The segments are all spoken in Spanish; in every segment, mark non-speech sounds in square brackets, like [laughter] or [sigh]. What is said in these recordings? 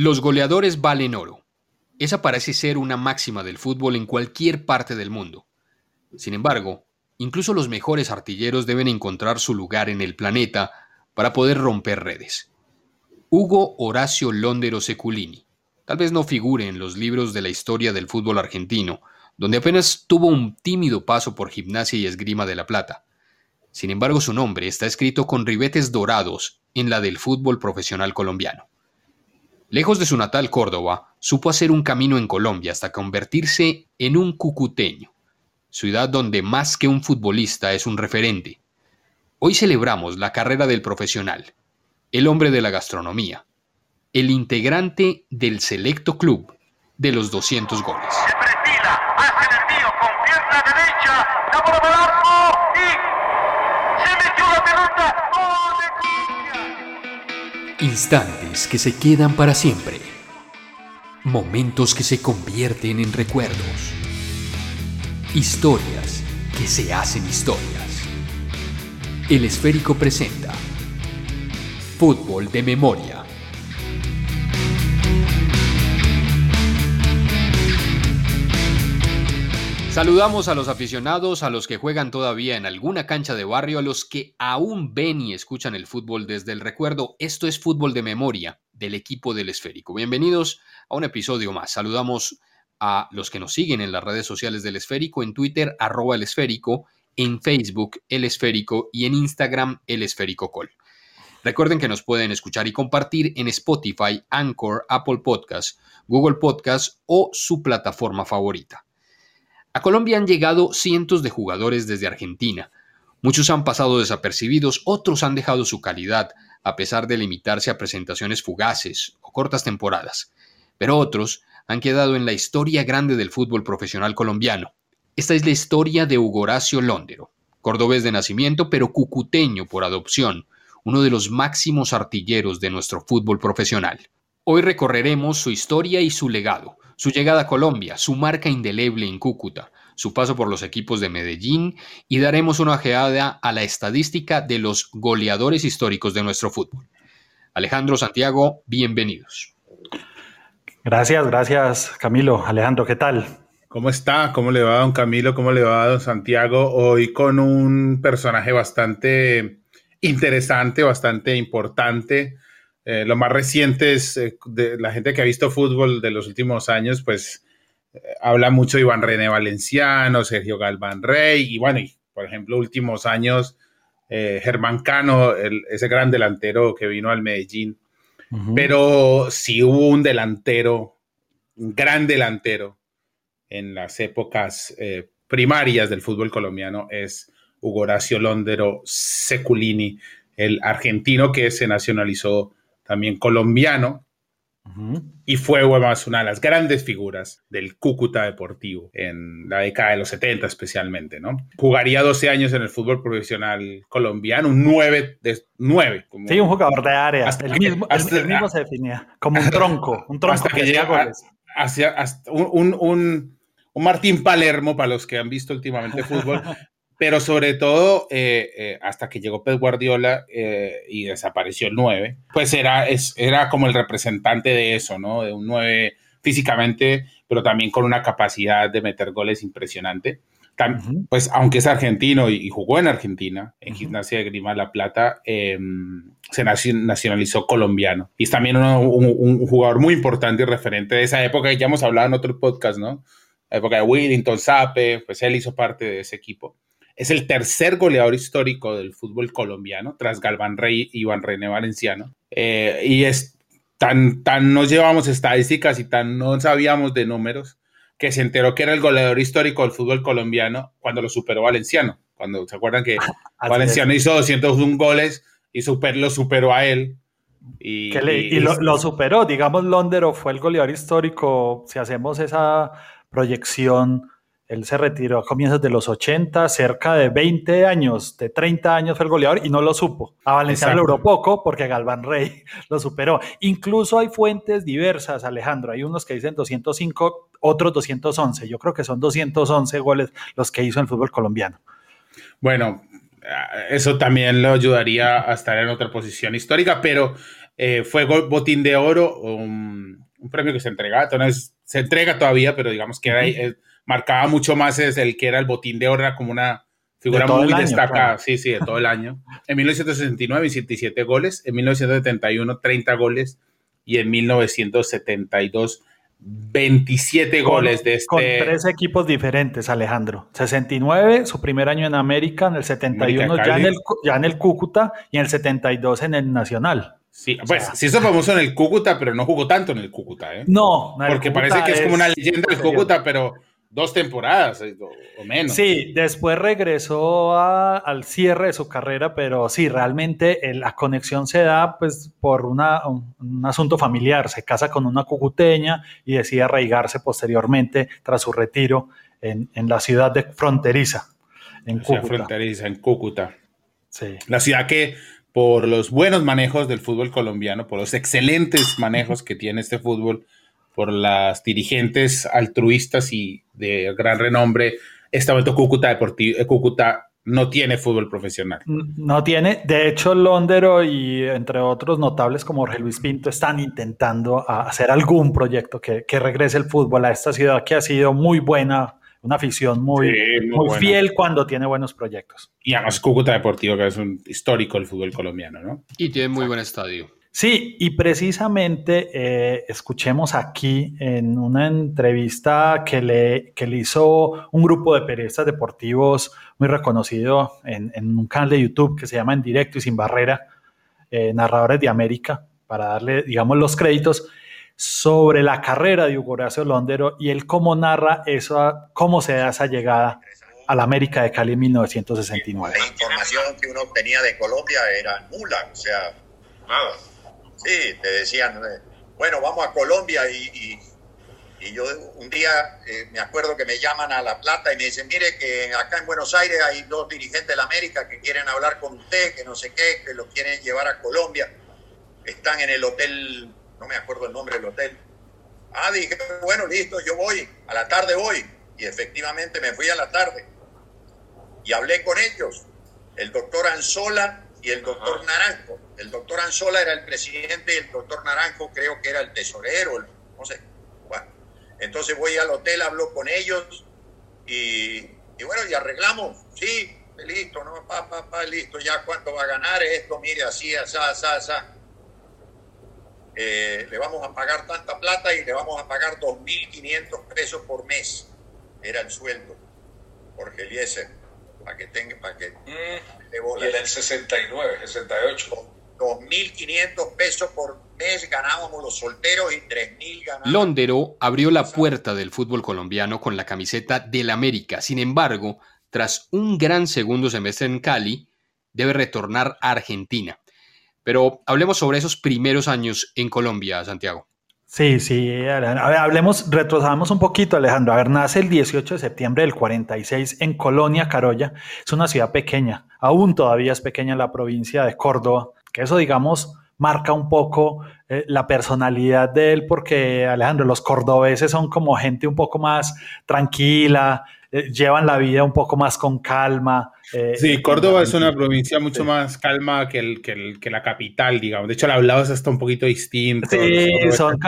Los goleadores valen oro. Esa parece ser una máxima del fútbol en cualquier parte del mundo. Sin embargo, incluso los mejores artilleros deben encontrar su lugar en el planeta para poder romper redes. Hugo Horacio Londero Seculini. Tal vez no figure en los libros de la historia del fútbol argentino, donde apenas tuvo un tímido paso por gimnasia y esgrima de la plata. Sin embargo, su nombre está escrito con ribetes dorados en la del fútbol profesional colombiano. Lejos de su natal Córdoba, supo hacer un camino en Colombia hasta convertirse en un cucuteño, ciudad donde más que un futbolista es un referente. Hoy celebramos la carrera del profesional, el hombre de la gastronomía, el integrante del selecto club de los 200 goles. Que se quedan para siempre. Momentos que se convierten en recuerdos. Historias que se hacen historias. El esférico presenta Fútbol de Memoria. Saludamos a los aficionados, a los que juegan todavía en alguna cancha de barrio, a los que aún ven y escuchan el fútbol desde el recuerdo. Esto es fútbol de memoria del equipo del esférico. Bienvenidos a un episodio más. Saludamos a los que nos siguen en las redes sociales del esférico, en Twitter, arroba el esférico, en Facebook, el esférico y en Instagram, el esférico col. Recuerden que nos pueden escuchar y compartir en Spotify, Anchor, Apple Podcasts, Google Podcasts o su plataforma favorita. A Colombia han llegado cientos de jugadores desde Argentina. Muchos han pasado desapercibidos, otros han dejado su calidad, a pesar de limitarse a presentaciones fugaces o cortas temporadas. Pero otros han quedado en la historia grande del fútbol profesional colombiano. Esta es la historia de Hugo Horacio Londero, cordobés de nacimiento pero cucuteño por adopción, uno de los máximos artilleros de nuestro fútbol profesional. Hoy recorreremos su historia y su legado, su llegada a Colombia, su marca indeleble en Cúcuta, su paso por los equipos de Medellín y daremos una ojeada a la estadística de los goleadores históricos de nuestro fútbol. Alejandro Santiago, bienvenidos. Gracias, gracias Camilo. Alejandro, ¿qué tal? ¿Cómo está? ¿Cómo le va don Camilo? ¿Cómo le va don Santiago? Hoy con un personaje bastante interesante, bastante importante eh, lo más reciente es eh, de la gente que ha visto fútbol de los últimos años, pues eh, habla mucho de Iván René Valenciano, Sergio Galván Rey, y bueno, y, por ejemplo, últimos años, Germán Cano, ese gran delantero que vino al Medellín. Pero si hubo un delantero, un gran delantero en las épocas primarias del fútbol colombiano, es Hugo Horacio Londero Seculini, el argentino que se nacionalizó también colombiano, y fue además una de las grandes figuras del Cúcuta Deportivo en la década de los 70 especialmente, ¿no? Jugaría 12 años en el fútbol profesional colombiano, un 9 de 9. sí, un jugador de área. el, mismo, se definía como un tronco, [laughs] un tronco hasta que, llega hacia, un, un, un, Martín Palermo, para los que han visto últimamente fútbol, [laughs] pero sobre todo eh, eh, hasta que llegó Pep Guardiola eh, y desapareció el 9, pues era, es, era como el representante de eso, ¿no? De un 9 físicamente, pero también con una capacidad de meter goles impresionante. Pues aunque es argentino y, jugó en Argentina, en Gimnasia de Grima La Plata, em, se nacionalizó colombiano. Y es también un, un, jugador muy importante y referente de esa época, ya hemos hablado en otro podcast, ¿no? La época de Willington, Sape, pues él hizo parte de ese equipo. Es el tercer goleador histórico del fútbol colombiano, tras Galván Rey y Iván René Valenciano. Eh, y es tan, tan nos llevamos estadísticas y tan no sabíamos de números que se enteró que era el goleador histórico del fútbol colombiano cuando lo superó Valenciano. Cuando se acuerdan que [laughs] Valenciano hizo 201 goles y super, lo superó a él. Y, lo, superó, digamos, Londero fue el goleador histórico, si hacemos esa proyección él se retiró a comienzos de los 80, cerca de 20 años, de 30 años fue el goleador y no lo supo. A Valenciano le duró poco porque Galván Rey [laughs] lo superó. Incluso hay fuentes diversas, Alejandro. Hay unos que dicen 205, otros 211. Yo creo que son 211 goles los que hizo en el fútbol colombiano. Bueno, eso también lo ayudaría a estar en otra posición histórica, pero eh, fue botín de oro. Um, un premio que se entregaba, se entrega todavía, pero digamos que era, marcaba mucho más es el que era el botín de oro, como una figura muy destacada, sí, sí, de todo el año. En 1969, 27 goles, en 1971, 30 goles, y en 1972, 27 goles de este. Con tres equipos diferentes, Alejandro. 69, su primer año en América, en el 71 ya en el, ya en el Cúcuta y en el 72 en el Nacional. Sí, pues sí hizo famoso en el Cúcuta, pero no jugó tanto en el Cúcuta, ¿eh? No, porque parece que es, como una leyenda del Cúcuta, pero dos temporadas eh, o, menos. Sí, después regresó al cierre de su carrera, pero sí, realmente la conexión se da pues por una, un, asunto familiar. Se casa con una cucuteña y decide arraigarse posteriormente tras su retiro en, la ciudad de fronteriza, en Cúcuta. fronteriza, en Cúcuta. Sí. La ciudad que por los buenos manejos del fútbol colombiano, por los excelentes manejos que tiene este fútbol, por las dirigentes altruistas y de gran renombre, este momento Cúcuta, Deportivo, eh, Cúcuta no tiene fútbol profesional. No tiene. De hecho, Londero y entre otros notables como Jorge Luis Pinto están intentando hacer algún proyecto que, regrese el fútbol a esta ciudad que ha sido muy buena, una afición muy, muy, fiel cuando tiene buenos proyectos. Y además Cúcuta Deportivo, que es un histórico del fútbol colombiano, ¿no? Y tiene muy buen estadio. Sí, y precisamente eh, escuchemos aquí en una entrevista que le, que le hizo un grupo de periodistas deportivos muy reconocido en, un canal de YouTube que se llama En Directo y Sin Barrera, eh, Narradores de América, para darle, digamos, los créditos sobre la carrera de Hugo Horacio Londero y él cómo narra eso, cómo se da esa llegada a la América de Cali en 1969. La información que uno obtenía de Colombia era nula, o sea, nada Sí, te decían, eh, bueno, vamos a Colombia y, yo un día eh, me acuerdo que me llaman a La Plata y me dicen, mire que acá en Buenos Aires hay dos dirigentes de la América que quieren hablar con usted, que no sé qué, que lo quieren llevar a Colombia. Están en el hotel, no me acuerdo el nombre del hotel. Ah, dije, bueno, listo, yo voy, a la tarde voy. Y efectivamente me fui a la tarde. Y hablé con ellos. El doctor Anzola y el doctor Naranjo. El doctor Anzola era el presidente y el doctor Naranjo creo que era el tesorero, no sé. Bueno, entonces voy al hotel, hablo con ellos y, bueno, y arreglamos, sí, listo, ¿no? Pa, pa, pa, listo, ya cuánto va a ganar esto, mire, así, así, así, así. Eh, le vamos a pagar tanta plata y le vamos a pagar 2.500 pesos por mes. Era el sueldo, Jorge Eliezer para que tenga, para que... Mm, y en el 69, 68. 2.500 pesos por mes ganábamos los solteros y 3.000 ganábamos. Londero abrió la puerta del fútbol colombiano con la camiseta del América. Sin embargo, tras un gran segundo semestre en Cali, debe retornar a Argentina. Pero hablemos sobre esos primeros años en Colombia, Santiago. Sí, sí, hablemos, retrocedamos un poquito, Alejandro. A ver, nace el 18 de septiembre del 46 en Colonia, Carolla. Es una ciudad pequeña, aún todavía es pequeña la provincia de Córdoba, que eso, digamos, marca un poco eh, la personalidad de él, porque Alejandro, los cordobeses son como gente un poco más tranquila, eh, llevan la vida un poco más con calma. Eh, sí, Córdoba es una provincia mucho más calma que, el, que, el, que, la capital, digamos. De hecho, el hablado es hasta un poquito distinto. Sí, son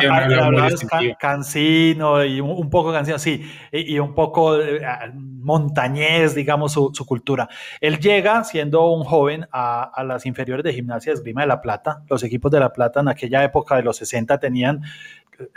cansino y un, poco cansino, sí, y, un poco eh, montañés, digamos, su, su, cultura. Él llega siendo un joven a, a las inferiores de Gimnasia de Esgrima de La Plata. Los equipos de La Plata en aquella época de los 60 tenían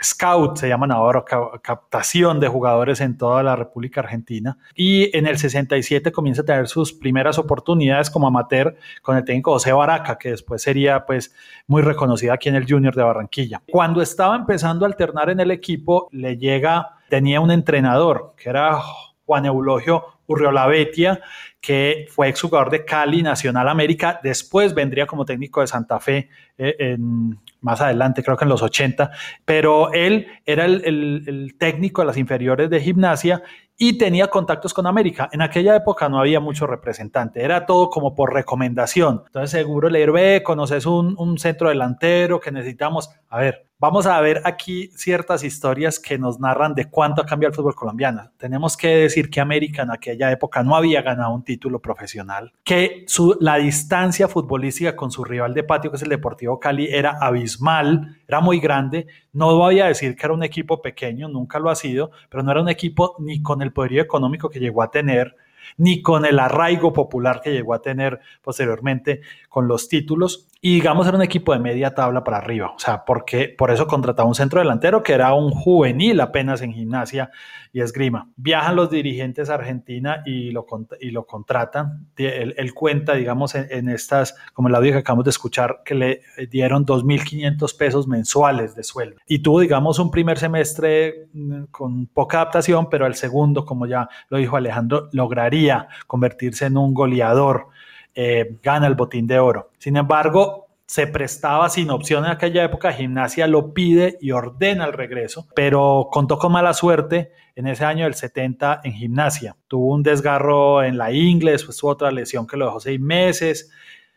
scout, se llaman ahora, captación de jugadores en toda la República Argentina. Y en el 67 comienza a tener sus primeras oportunidades como amateur con el técnico José Baraca, que después sería pues muy reconocido aquí en el Junior de Barranquilla. Cuando estaba empezando a alternar en el equipo, le llega, tenía un entrenador que era Juan Eulogio Urriola Betia, que fue exjugador de Cali, Nacional América, después vendría como técnico de Santa Fe eh, en, más adelante, creo que en los 80, pero él era el, técnico de las inferiores de gimnasia y tenía contactos con América. En aquella época no había mucho representante, era todo como por recomendación. Entonces seguro leer, ve, conoces un, un centro delantero que necesitamos. A ver, vamos a ver aquí ciertas historias que nos narran de cuánto ha cambiado el fútbol colombiano. Tenemos que decir que América en aquella época no había ganado un título profesional, que la distancia futbolística con su rival de patio, que es el Deportivo Cali, era abismal abismal, era muy grande. No voy a decir que era un equipo pequeño, nunca lo ha sido, pero no era un equipo ni con el poderío económico que llegó a tener, ni con el arraigo popular que llegó a tener posteriormente con los títulos. Y digamos, era un equipo de media tabla para arriba. O sea, porque por eso contrataba un centro delantero que era un juvenil apenas en gimnasia y esgrima. Viajan los dirigentes a Argentina y lo, y lo contratan. Él, cuenta, digamos, en, estas, como el audio que acabamos de escuchar, que le dieron 2.500 pesos mensuales de sueldo. Y tuvo, digamos, un primer semestre mm, con poca adaptación, pero el segundo, como ya lo dijo Alejandro, lograría convertirse en un goleador eh, gana el botín de oro. Sin embargo, se prestaba sin opción en aquella época, Gimnasia lo pide y ordena el regreso, pero contó con mala suerte en ese año del 70 en Gimnasia. Tuvo un desgarro en la ingle, después tuvo otra lesión que lo dejó seis meses.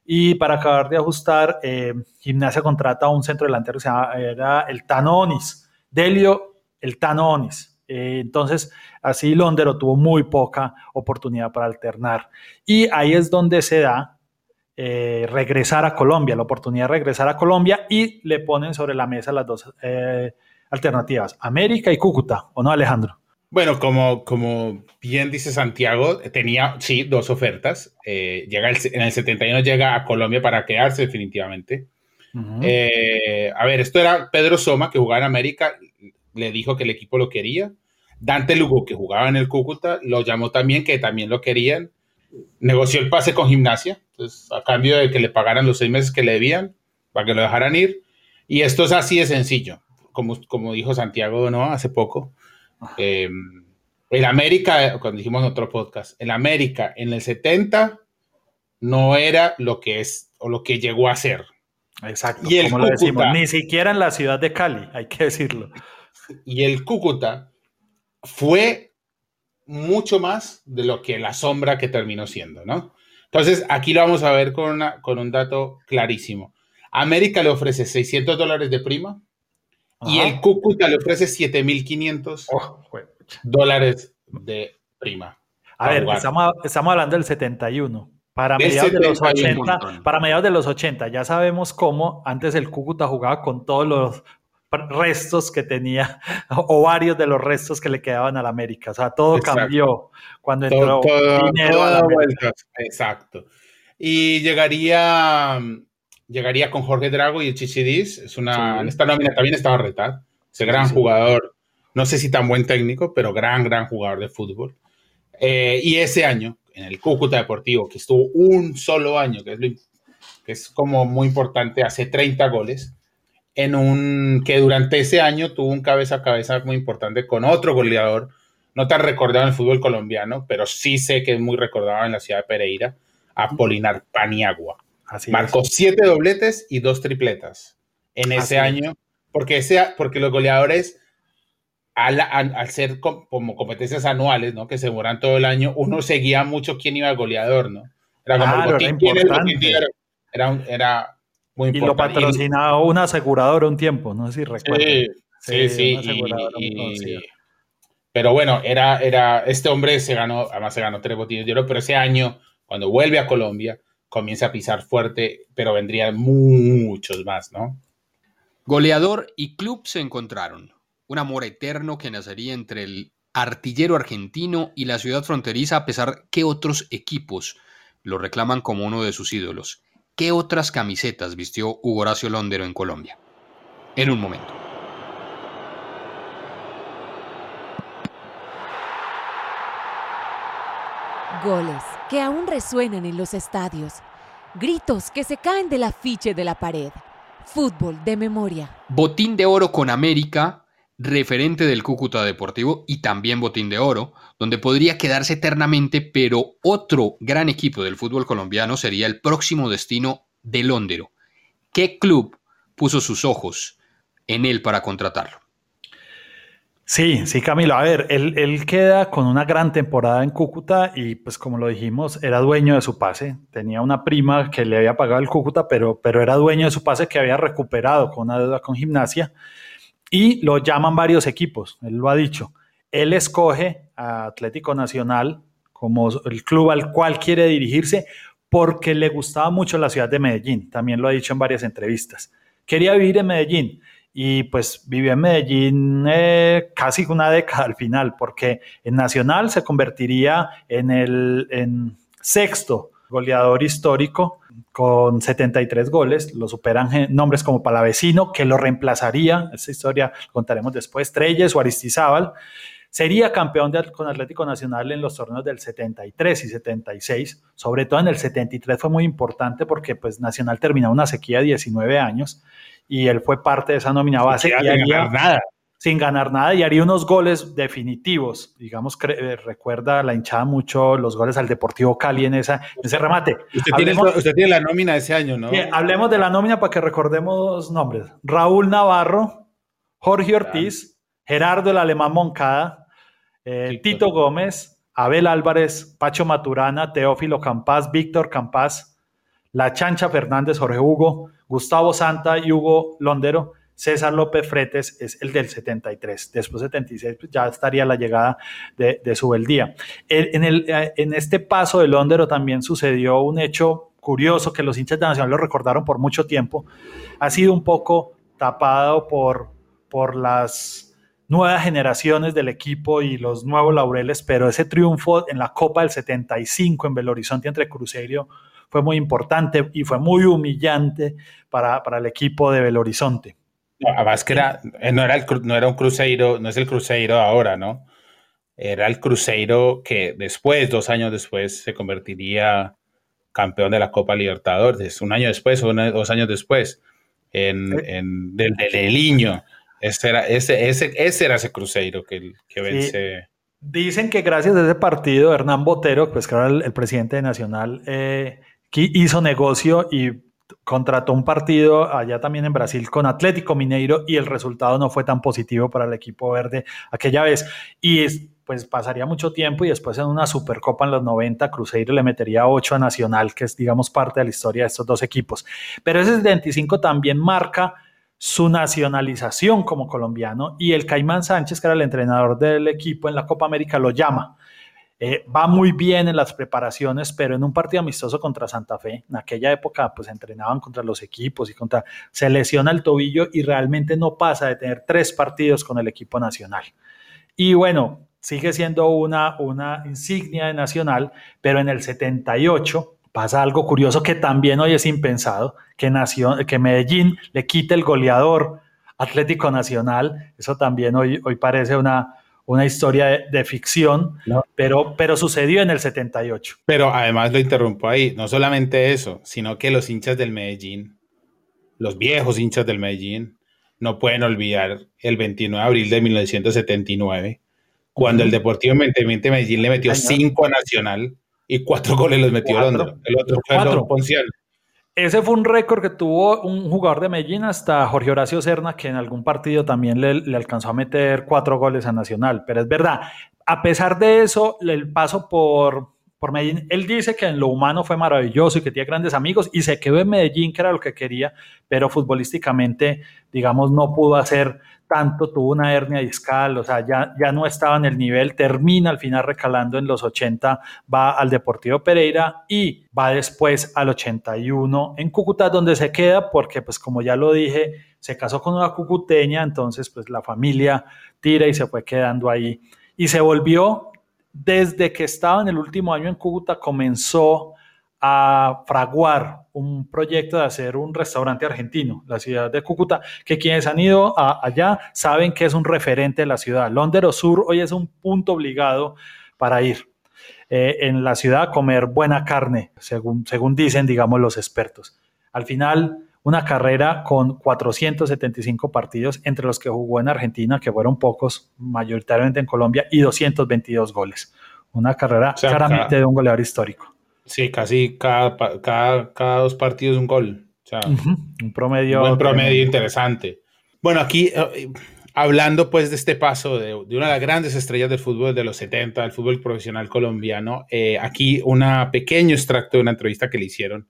Y para acabar de ajustar, eh, Gimnasia contrata a un centro delantero que se llama, era el Tanonis, Delio el Tanonis. Eh, entonces, así Londero tuvo muy poca oportunidad para alternar. Y ahí es donde se da eh, regresar a Colombia, la oportunidad de regresar a Colombia y le ponen sobre la mesa las dos eh, alternativas, América y Cúcuta, ¿o no, Alejandro? Bueno, como, como bien dice Santiago, tenía, sí, dos ofertas. llega en el 71 llega a Colombia para quedarse definitivamente. a ver, esto era Pedro Soma, que jugaba en América, le dijo que el equipo lo quería. Dante Lugo, que jugaba en el Cúcuta, lo llamó también, que también lo querían. Negoció el pase con gimnasia, entonces, a cambio de que le pagaran los seis meses que le debían, para que lo dejaran ir. Y esto es así de sencillo, como, como dijo Santiago ¿no? hace poco. Eh, el América, cuando dijimos en otro podcast, el América en el 70 no era lo que es o lo que llegó a ser. Exacto, y como lo decimos, ni siquiera en la ciudad de Cali, hay que decirlo y el Cúcuta fue mucho más de lo que la sombra que terminó siendo, ¿no? Entonces, aquí lo vamos a ver con, con un dato clarísimo. América le ofrece 600 dólares de prima y el Cúcuta le ofrece 7.500 dólares de prima. A ver, estamos, hablando del 71. Para mediados, de los 80, para mediados de los 80, ya sabemos cómo antes el Cúcuta jugaba con todos los restos que tenía [laughs] o varios de los restos que le quedaban a la América. O sea, todo cambió cuando entró dinero a la Exacto. Y llegaría, llegaría con Jorge Drago y el Chichidis. Es una, En esta nómina también estaba Retad, ese gran jugador. No sé si tan buen técnico, pero gran, gran jugador de fútbol. Eh, y ese año, en el Cúcuta Deportivo, que estuvo un solo año, que es, que es como muy importante, hace 30 goles en un que durante ese año tuvo un cabeza a cabeza muy importante con otro goleador, no tan recordado en el fútbol colombiano, pero sí sé que es muy recordado en la ciudad de Pereira, Apolinar Paniagua. Así Marcó siete dobletes y dos tripletas en ese año, porque, ese, porque los goleadores, al, al, ser como competencias anuales, ¿no? que se demoran todo el año, uno seguía mucho quién iba al goleador, ¿no? Era como era, era, era y lo patrocinaba una aseguradora un tiempo, no sé si recuerdo. Sí, sí, sí. pero bueno, era, era, este hombre se ganó, además se ganó tres botines de oro, pero ese año, cuando vuelve a Colombia, comienza a pisar fuerte, pero vendrían muchos más, ¿no? Goleador y club se encontraron. Un amor eterno que nacería entre el artillero argentino y la ciudad fronteriza, a pesar que otros equipos lo reclaman como uno de sus ídolos. ¿Qué otras camisetas vistió Hugo Horacio Londero en Colombia? En un momento. Goles que aún resuenan en los estadios. Gritos que se caen del afiche de la pared. Fútbol de memoria. Botín de oro con América referente del Cúcuta Deportivo y también Botín de Oro, donde podría quedarse eternamente, pero otro gran equipo del fútbol colombiano sería el próximo destino de Londero. ¿Qué club puso sus ojos en él para contratarlo? Sí, sí, Camilo. A ver, él, él, queda con una gran temporada en Cúcuta y pues como lo dijimos, era dueño de su pase. Tenía una prima que le había pagado el Cúcuta, pero, pero era dueño de su pase que había recuperado con una deuda con gimnasia y lo llaman varios equipos, él lo ha dicho. Él escoge a Atlético Nacional como el club al cual quiere dirigirse porque le gustaba mucho la ciudad de Medellín, también lo ha dicho en varias entrevistas. quería vivir en Medellín y pues vivió en Medellín eh, casi una década al final, porque en Nacional se convertiría en el sexto goleador histórico con 73 goles, lo superan nombres como Palavecino, que lo reemplazaría, esta historia contaremos después, Treyes o Aristizábal, sería campeón con Atlético Nacional en los torneos del 73 y 76, sobre todo en el 73 fue muy importante porque pues Nacional terminó una sequía de 19 años y él fue parte de esa nómina base. y nada sin ganar nada y haría unos goles definitivos. Digamos, eh, recuerda la hinchada mucho los goles al Deportivo Cali en, esa, ese remate. Usted tiene, la nómina de ese año, ¿no? hablemos de la nómina para que recordemos nombres. Raúl Navarro, Jorge Ortiz, Gerardo el Alemán Moncada, eh, Tito Gómez, Abel Álvarez, Pacho Maturana, Teófilo Campás, Víctor Campás, La Chancha Fernández, Jorge Hugo, Gustavo Santa y Hugo Londero. César López Fretes es el del 73. Después 76 pues ya estaría la llegada de, su Subeldía. En, eh, en este paso de Londero también sucedió un hecho curioso que los hinchas de Nacional lo recordaron por mucho tiempo. Ha sido un poco tapado por, por las nuevas generaciones del equipo y los nuevos laureles, pero ese triunfo en la Copa del 75 en Belo Horizonte entre Cruzeiro fue muy importante y fue muy humillante para, para el equipo de Belo Horizonte. No, además que era, eh, no, era el, no era un cruceiro, no es el cruceiro ahora, ¿no? Era el cruceiro que después, dos años después, se convertiría campeón de la Copa Libertadores, un año después o dos años después, en, en del, del Ese era, ese, ese, ese era ese cruceiro que, que vence. Dicen que gracias a ese partido, Hernán Botero, pues que era el, presidente de Nacional, eh, hizo negocio y contrató un partido allá también en Brasil con Atlético Mineiro y el resultado no fue tan positivo para el equipo verde aquella vez. Y pues pasaría mucho tiempo y después en una Supercopa en los 90 Cruzeiro le metería 8 a Nacional, que es digamos parte de la historia de estos dos equipos. Pero ese 75 también marca su nacionalización como colombiano y el Caimán Sánchez, que era el entrenador del equipo en la Copa América, lo llama eh, va muy bien en las preparaciones, pero en un partido amistoso contra Santa Fe, en aquella época pues entrenaban contra los equipos y contra, se lesiona el tobillo y realmente no pasa de tener tres partidos con el equipo nacional. Y bueno, sigue siendo una, una insignia de nacional, pero en el 78 pasa algo curioso que también hoy es impensado, que, que Medellín le quite el goleador Atlético Nacional, eso también hoy, hoy parece una, una historia de, ficción, pero, pero sucedió en el 78. Pero además lo interrumpo ahí, no solamente eso, sino que los hinchas del Medellín, los viejos hinchas del Medellín, no pueden olvidar el 29 de abril de 1979, cuando el Deportivo Medellín le metió 5 a Nacional y 4 goles los metió Londres. El otro fue Ponciano. Ese fue un récord que tuvo un jugador de Medellín hasta Jorge Horacio Serna, que en algún partido también le, alcanzó a meter cuatro goles a Nacional. Pero es verdad, a pesar de eso, el paso por, por Medellín, él dice que en lo humano fue maravilloso y que tiene grandes amigos y se quedó en Medellín, que era lo que quería, pero futbolísticamente, digamos, no pudo hacer tanto, tuvo una hernia discal, o sea, ya, ya no estaba en el nivel, termina al final recalando en los 80, va al Deportivo Pereira y va después al 81 en Cúcuta, donde se queda porque, pues como ya lo dije, se casó con una cucuteña, entonces pues la familia tira y se fue quedando ahí. Y se volvió, desde que estaba en el último año en Cúcuta, comenzó a fraguar un proyecto de hacer un restaurante argentino, la ciudad de Cúcuta, que quienes han ido allá saben que es un referente de la ciudad. Londres Sur hoy es un punto obligado para ir eh, en la ciudad a comer buena carne, según dicen, digamos, los expertos. Al final, una carrera con 475 partidos, entre los que jugó en Argentina, que fueron pocos, mayoritariamente en Colombia, y 222 goles. Una carrera claramente de un goleador histórico. Sí, casi cada, cada, dos partidos un gol. Un promedio. Un promedio interesante. Bueno, aquí eh, hablando pues de este paso de, una de las grandes estrellas del fútbol de los 70, del fútbol profesional colombiano, eh, aquí un pequeño extracto de una entrevista que le hicieron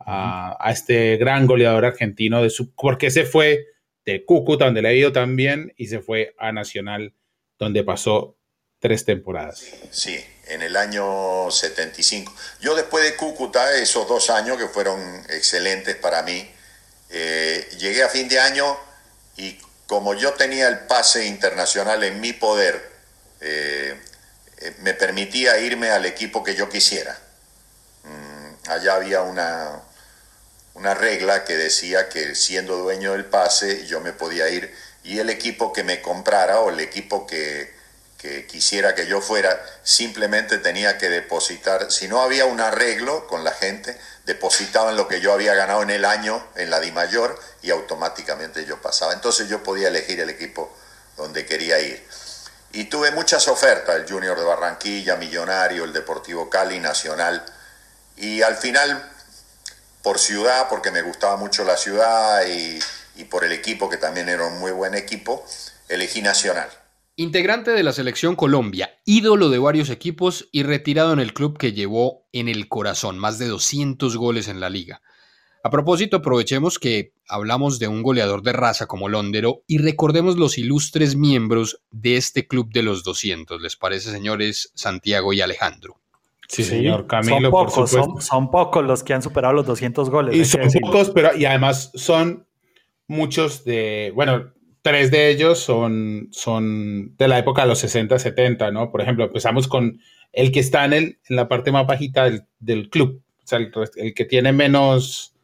a, este gran goleador argentino, de su, porque se fue de Cúcuta, donde le ha ido también, y se fue a Nacional, donde pasó tres temporadas. Sí, en el año 75. Yo después de Cúcuta, esos dos años que fueron excelentes para mí, Eh, llegué a fin de año y como yo tenía el pase internacional en mi poder, eh, eh, me permitía irme al equipo que yo quisiera. Mm, allá había una, una regla que decía que siendo dueño del pase yo me podía ir y el equipo que me comprara o el equipo que, quisiera que yo fuera simplemente tenía que depositar, si no había un arreglo con la gente, depositaban lo que yo había ganado en el año en la Di Mayor y automáticamente yo pasaba. Entonces yo podía elegir el equipo donde quería ir. Y tuve muchas ofertas, el Junior de Barranquilla, Millonario, el Deportivo Cali, Nacional. Y al final, por ciudad, porque me gustaba mucho la ciudad y, por el equipo, que también era un muy buen equipo, elegí Nacional. Integrante de la selección Colombia, ídolo de varios equipos y retirado en el club que llevó en el corazón más de 200 goles en la liga. A propósito, aprovechemos que hablamos de un goleador de raza como Londero y recordemos los ilustres miembros de este club de los 200. ¿Les parece, señores Santiago y Alejandro? Sí, señor Camilo. Son pocos, son, pocos los que han superado los 200 goles. Y son pocos, pero y además son muchos de, bueno, tres de ellos son, son de la época de los 60, 70, ¿no? Por ejemplo, empezamos con el que está en, el, en la parte más bajita del, del club, o sea, el, el, que tiene menos,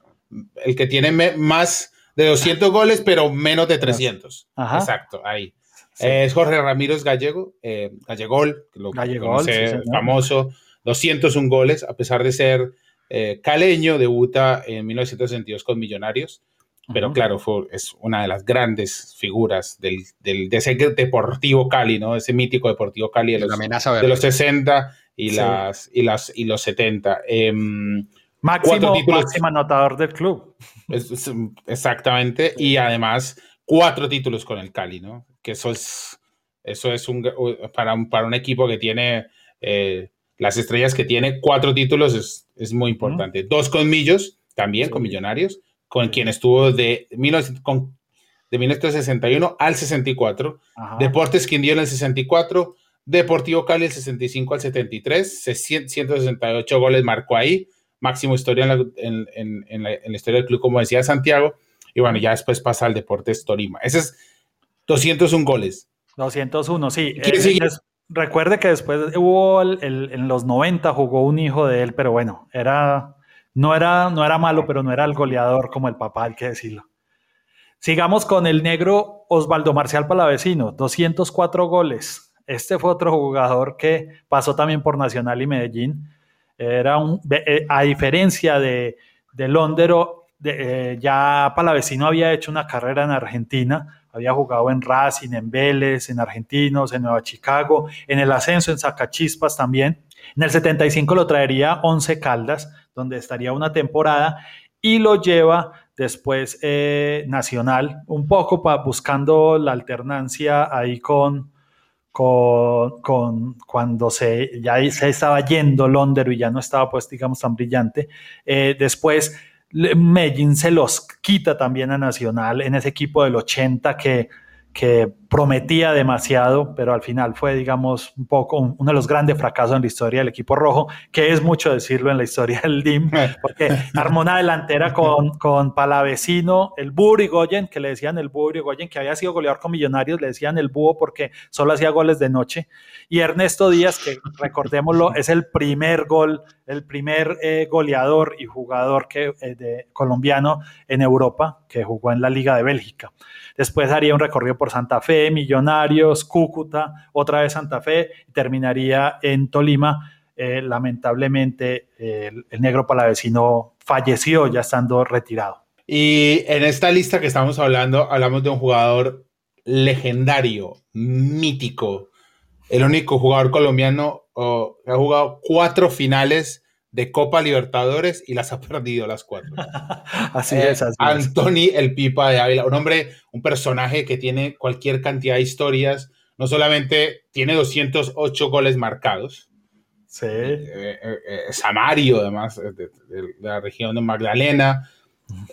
el que tiene me, más de 200 goles, pero menos de 300. Ajá. Exacto, ahí. Sí. Es Jorge Ramírez Gallego, eh, Gallegol, que lo Gallegol, conoce, sí, famoso, 201 goles, a pesar de ser eh, caleño, debuta en 1962 con Millonarios. Pero uh -huh. claro, fue, es una de las grandes figuras del, del, de ese Deportivo Cali, ¿no? Ese mítico Deportivo Cali de los, de los 60 y, sí. las, y, las, y los 70. Eh, máximo, títulos, máximo anotador del club. Es, es, exactamente. Y además, cuatro títulos con el Cali, ¿no? Que eso es, eso es un, para, un, para un equipo que tiene eh, las estrellas que tiene, cuatro títulos es, es muy importante. Uh -huh. Dos con Millos, también sí. con Millonarios con quien estuvo de, 19, con, de 1961 al 64, Ajá. Deportes Quindío en el 64, Deportivo Cali el 65 al 73, 168 goles marcó ahí, máximo historia en la, en, en, en, la, la, historia del club, como decía Santiago, y bueno, ya después pasa al Deportes Torima. Ese es 201 goles. 201, sí. Eh, recuerde que después hubo el, en los 90 jugó un hijo de él, pero bueno, era no era, no era malo, pero no era el goleador como el papá, hay que decirlo. Sigamos con el negro Osvaldo Marcial Palavecino, 204 goles. Este fue otro jugador que pasó también por Nacional y Medellín. Era un, eh, a diferencia de, de Londero, de, eh, ya Palavecino había hecho una carrera en Argentina, había jugado en Racing, en Vélez, en Argentinos, en Nueva Chicago, en el ascenso en Zacachispas también. En el 75 lo traería 11 Caldas, donde estaría una temporada, y lo lleva después eh, Nacional, un poco pa, buscando la alternancia ahí con, con, con, cuando se, ya se estaba yendo Londero y ya no estaba pues digamos tan brillante. Eh, después Medellín se los quita también a Nacional en ese equipo del 80 que que prometía demasiado, pero al final fue, digamos, un poco uno de los grandes fracasos en la historia del equipo rojo, que es mucho decirlo en la historia del DIM, [laughs] porque armó una delantera con, con Palavecino, el Búho Goyen, que le decían el Búho Goyen, que había sido goleador con Millonarios, le decían el Búho porque solo hacía goles de noche, y Ernesto Díaz, que recordémoslo, [laughs] es el primer gol, el primer eh, goleador y jugador que, eh, de, colombiano en Europa, que jugó en la Liga de Bélgica. Después haría un recorrido por Santa Fe, Millonarios, Cúcuta, otra vez Santa Fe, terminaría en Tolima. Eh, lamentablemente, el, negro palavecino falleció ya estando retirado. Y en esta lista que estamos hablando, hablamos de un jugador legendario, mítico, el único jugador colombiano que ha jugado cuatro finales de Copa Libertadores y las ha [laughs] perdido las cuatro. [laughs] así eh, es. Así Anthony el Pipa de Ávila, un hombre, un personaje que tiene cualquier cantidad de historias, no solamente tiene 208 goles marcados, sí. eh, eh, Samario además, de, de, de, la región de Magdalena,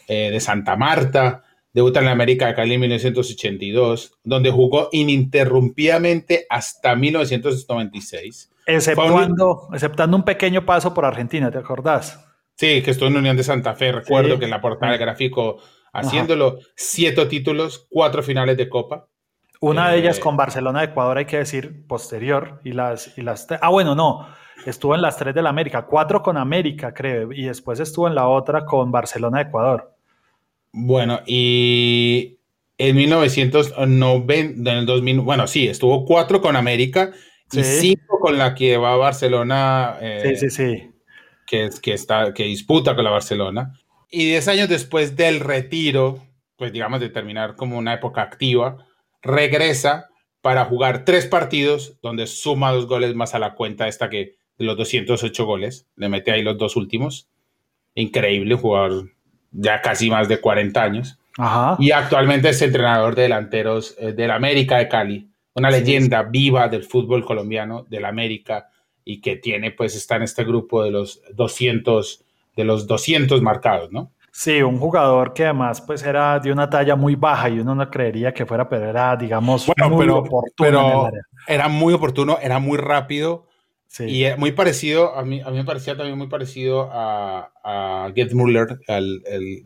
de Santa Marta, debuta en la América de Cali en 1982, donde jugó ininterrumpidamente hasta 1996 Exceptuando, un... exceptando un pequeño paso por Argentina, ¿te acordás? Sí, que estuvo en Unión de Santa Fe. Recuerdo sí. que en la portada del gráfico haciéndolo siete títulos, cuatro finales de Copa. Una de ellas eh, con Barcelona de Ecuador, hay que decir, posterior. Y las, y las ah, bueno, no. Estuvo en las tres de la América, cuatro con América, creo, y después estuvo en la otra con Barcelona de Ecuador. Bueno, y en 1990, en el 2000, bueno, sí, estuvo cuatro con América y cinco con la que va a Barcelona. Eh, sí, sí, sí. Que, que, está, que disputa con la Barcelona. Y diez años después del retiro, pues digamos de terminar como una época activa, regresa para jugar tres partidos donde suma dos goles más a la cuenta esta que de los 208 goles, le mete ahí los dos últimos. Increíble, jugador ya casi más de 40 años. Y actualmente es entrenador de delanteros eh, del América de Cali, una leyenda viva del fútbol colombiano, del América, y que tiene, pues, está en este grupo de los 200, de los 200 marcados, ¿no? Sí, un jugador que además pues era de una talla muy baja y uno no creería que fuera, pero era, digamos, muy oportuno. era muy oportuno, era muy rápido y muy parecido, a mí, a mí me parecía también muy parecido a, a Gerd Müller, el,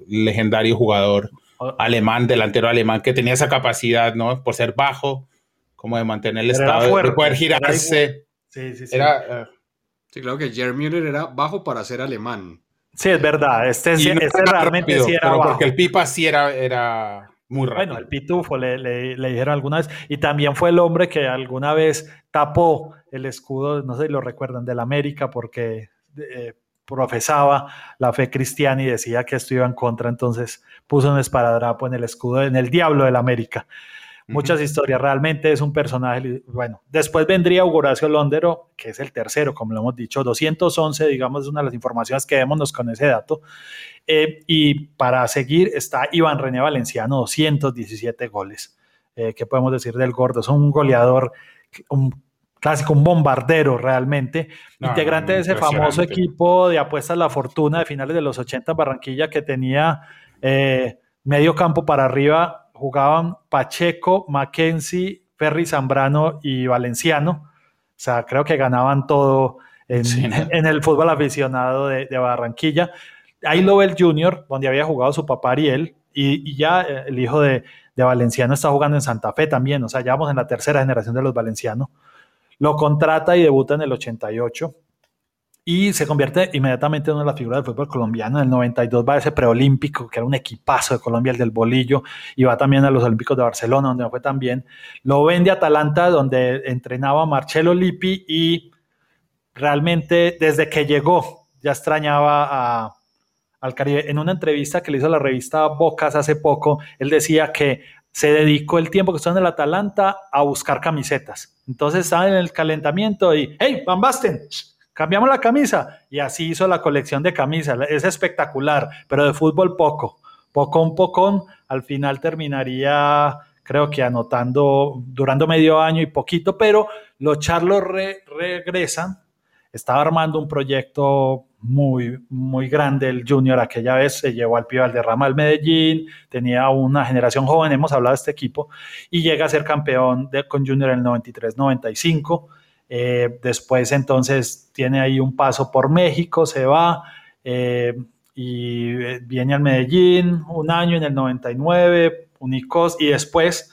legendario jugador alemán, delantero alemán, que tenía esa capacidad, ¿no? Por ser bajo, como de mantener el estado, de poder girarse. Sí, sí, sí. Era, uh, sí, claro que Gerd Müller era bajo para ser alemán. Sí, es verdad. Este, este realmente sí era Porque el Pipa sí era, era muy rápido. Bueno, el Pitufo le, le, dijeron alguna vez. Y también fue el hombre que alguna vez tapó el escudo, no sé si lo recuerdan, del América, porque eh, profesaba la fe cristiana y decía que esto iba en contra. Entonces puso un esparadrapo en el escudo, en el diablo del América muchas historias. Realmente es un personaje. Bueno, después vendría Horacio Londero, que es el tercero, como lo hemos dicho, 211, digamos, es una de las informaciones que démonos con ese dato. Eh, y para seguir está Iván René Valenciano, 217 goles. Eh, ¿Qué podemos decir del gordo? Es un goleador, un clásico, un bombardero realmente, integrante de ese famoso equipo de apuestas La Fortuna de finales de los 80 Barranquilla que tenía eh, medio campo para arriba jugaban Pacheco, Mackenzie, Ferry Zambrano y Valenciano. O sea, creo que ganaban todo en, el fútbol aficionado de, Barranquilla. Ahí lo ve el Junior, donde había jugado su papá Ariel, y, ya eh, el hijo de, de, Valenciano está jugando en Santa Fe también. O sea, ya vamos en la tercera generación de los valencianos. Lo contrata y debuta en el 88 y se convierte inmediatamente en una de las figuras del fútbol colombiano. En el 92 va a ese preolímpico, que era un equipazo de Colombia, el del bolillo, y va también a los Olímpicos de Barcelona, donde fue también. Lo vende a Atalanta, donde entrenaba Marcelo Lippi, y realmente desde que llegó ya extrañaba al Caribe. En una entrevista que le hizo la revista Bocas hace poco, él decía que se dedicó el tiempo que estuvo en el Atalanta a buscar camisetas. Entonces estaba en el calentamiento y, hey, Van Basten, cambiamos la camisa y así hizo la colección de camisas. Es espectacular, pero de fútbol poco. Un poco, al final terminaría, creo que anotando, durando medio año y poquito, pero los charlos regresan. Estaba armando un proyecto muy, muy grande el Junior. Aquella vez se llevó al Pibe derrama al Medellín, tenía una generación joven, hemos hablado de este equipo, y llega a ser campeón de, con Junior en el 93-95 eh, después entonces tiene ahí un paso por México, se va eh, y eh, viene al Medellín un año en el 99, Unicos, y después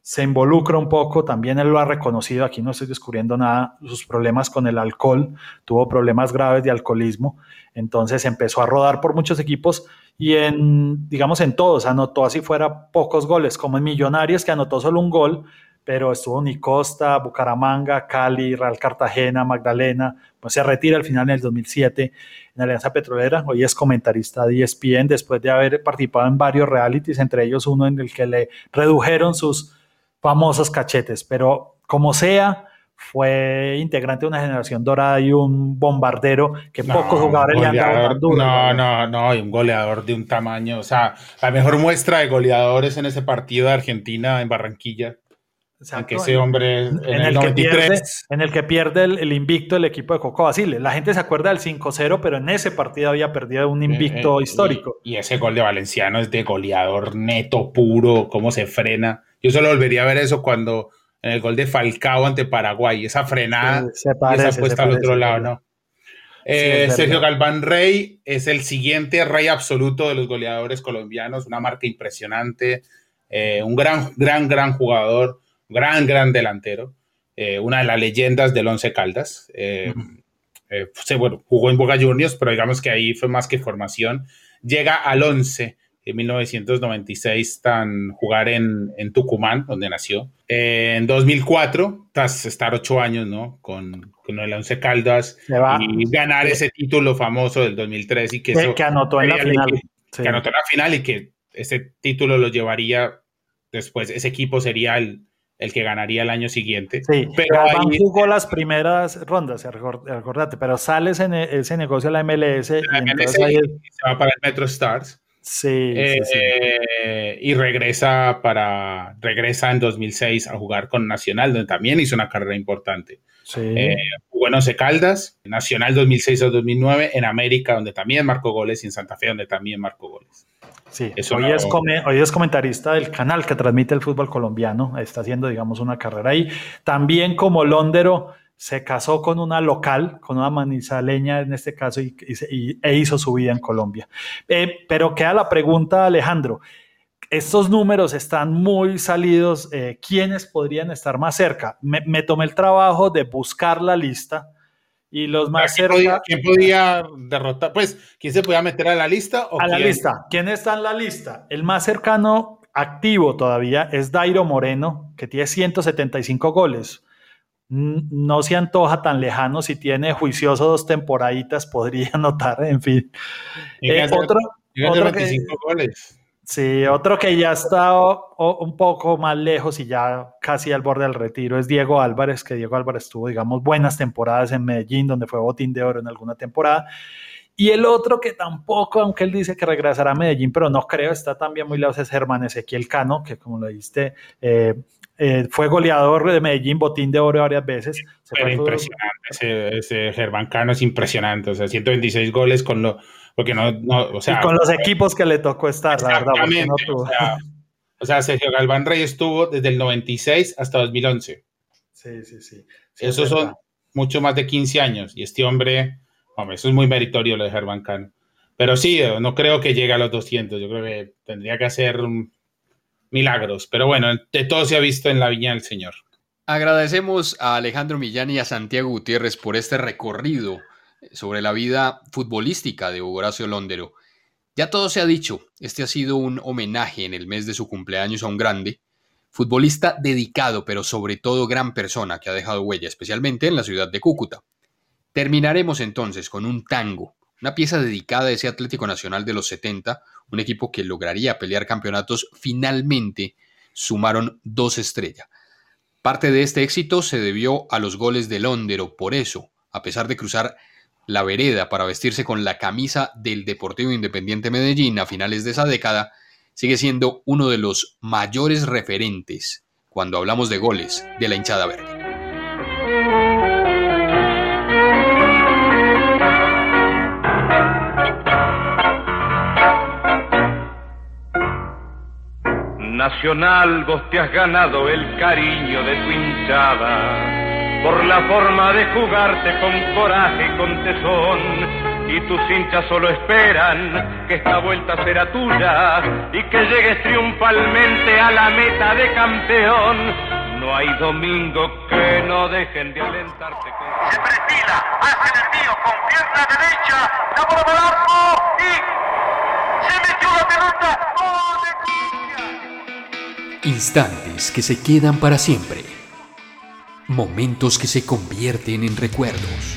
se involucra un poco, también él lo ha reconocido, aquí no estoy descubriendo nada, sus problemas con el alcohol, tuvo problemas graves de alcoholismo, entonces empezó a rodar por muchos equipos y en, digamos, en todos, anotó así fuera pocos goles, como en Millonarios que anotó solo un gol, pero estuvo Nicosta, Bucaramanga, Cali, Real Cartagena, Magdalena, pues se retira al final en el 2007 en Alianza Petrolera, hoy es comentarista de ESPN después de haber participado en varios realities, entre ellos uno en el que le redujeron sus famosos cachetes, pero como sea, fue integrante de una generación dorada y un bombardero que pocos jugadores le han dado No, no, no, y un goleador de un tamaño, o sea, la mejor muestra de goleadores en ese partido de Argentina en Barranquilla que ese hombre en, el, que pierde, en el que pierde el, invicto el equipo de Coco Basile. La gente se acuerda del 5-0, pero en ese partido había perdido un invicto eh, eh, histórico. Y, ese gol de Valenciano es de goleador neto, puro, cómo se frena. Yo solo volvería a ver eso cuando en el gol de Falcao ante Paraguay, esa frenada, se parece, esa puesta al otro lado, ¿no? Eh, Sergio Galván Rey es el siguiente rey absoluto de los goleadores colombianos, una marca impresionante, eh, un gran, gran, gran jugador, gran, gran delantero, eh, una de las leyendas del Once Caldas. bueno, jugó en Boca Juniors, pero digamos que ahí fue más que formación. Llega al Once en 1996 tan jugar en, en Tucumán, donde nació. en 2004, tras estar ocho años, ¿no? Con, con el Once Caldas y ganar ese título famoso del 2003 y que, eso, que anotó en la final. Que, anotó en la final y que ese título lo llevaría después, ese equipo sería el, el que ganaría el año siguiente. Sí, pero ahí, jugó las primeras rondas, acordate, pero sales en e, ese negocio de la MLS, la MLS y se va para el Metro Stars. Sí, sí, eh, Y regresa para regresa en 2006 a jugar con Nacional, donde también hizo una carrera importante. Sí. Eh, jugó en Caldas, Nacional 2006 o 2009, en América, donde también marcó goles, y en Santa Fe, donde también marcó goles. Sí, hoy, es hoy es comentarista del canal que transmite el fútbol colombiano, está haciendo, digamos, una carrera ahí. También como Londero se casó con una local, con una manizaleña en este caso, y, e hizo su vida en Colombia. Eh, pero queda la pregunta, Alejandro, estos números están muy salidos, eh, ¿quiénes podrían estar más cerca? Me, tomé el trabajo de buscar la lista y los más ¿Quién cerca... Podía, ¿Quién podía derrotar? Pues, ¿quién se podía meter a la lista? a la lista. ¿Quién está en la lista? El más cercano activo todavía es Dairo Moreno, que tiene 175 goles no se antoja tan lejano. Si tiene juicioso dos temporaditas, podría [laughs] anotar, en fin. Eh, otro, otro que, goles. Sí, otro que ya está un poco más lejos y ya casi al borde del retiro es Diego Álvarez, que Diego Álvarez tuvo, digamos, buenas temporadas en Medellín, donde fue botín de oro en alguna temporada. Y el otro que tampoco, aunque él dice que regresará a Medellín, pero no creo, está también muy lejos, es Germán Ezequiel Cano, que como lo dijiste, eh, eh, fue goleador de Medellín, botín de oro varias veces. impresionante, ese, Germán Cano es impresionante, o sea, 126 goles con lo, porque no, o sea, y con los equipos que le tocó estar, la verdad. No o, sea, o, sea, Sergio Galván Rey estuvo desde el 96 hasta 2011. Sí, sí, sí. Esos son mucho más de 15 años y este hombre, hombre, eso es muy meritorio lo de Germán Cano. Pero sí, no creo que llegue a los 200, yo creo que tendría que hacer un milagros. Pero bueno, de todo se ha visto en la viña del Señor. Agradecemos a Alejandro Millán y a Santiago Gutiérrez por este recorrido sobre la vida futbolística de Horacio Londero. Ya todo se ha dicho, este ha sido un homenaje en el mes de su cumpleaños a un grande, futbolista dedicado, pero sobre todo gran persona que ha dejado huella, especialmente en la ciudad de Cúcuta. Terminaremos entonces con un tango, una pieza dedicada a ese Atlético Nacional de los 70, un equipo que lograría pelear campeonatos, finalmente sumaron dos estrellas. Parte de este éxito se debió a los goles de Londero, por eso, a pesar de cruzar la vereda para vestirse con la camisa del Deportivo Independiente Medellín a finales de esa década, sigue siendo uno de los mayores referentes cuando hablamos de goles de la hinchada verde. Nacional, vos te has ganado el cariño de tu hinchada por la forma de jugarte con coraje y con tesón. Y tus hinchas solo esperan que esta vuelta será tuya y que llegues triunfalmente a la meta de campeón. No hay domingo que no dejen de alentarte. Se perfila, hace el mío con pierna derecha, la bola y se metió la pelota. Instantes que se quedan para siempre. Momentos que se convierten en recuerdos.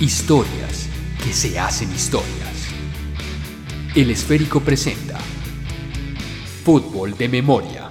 Historias que se hacen historias. El esférico presenta Fútbol de Memoria.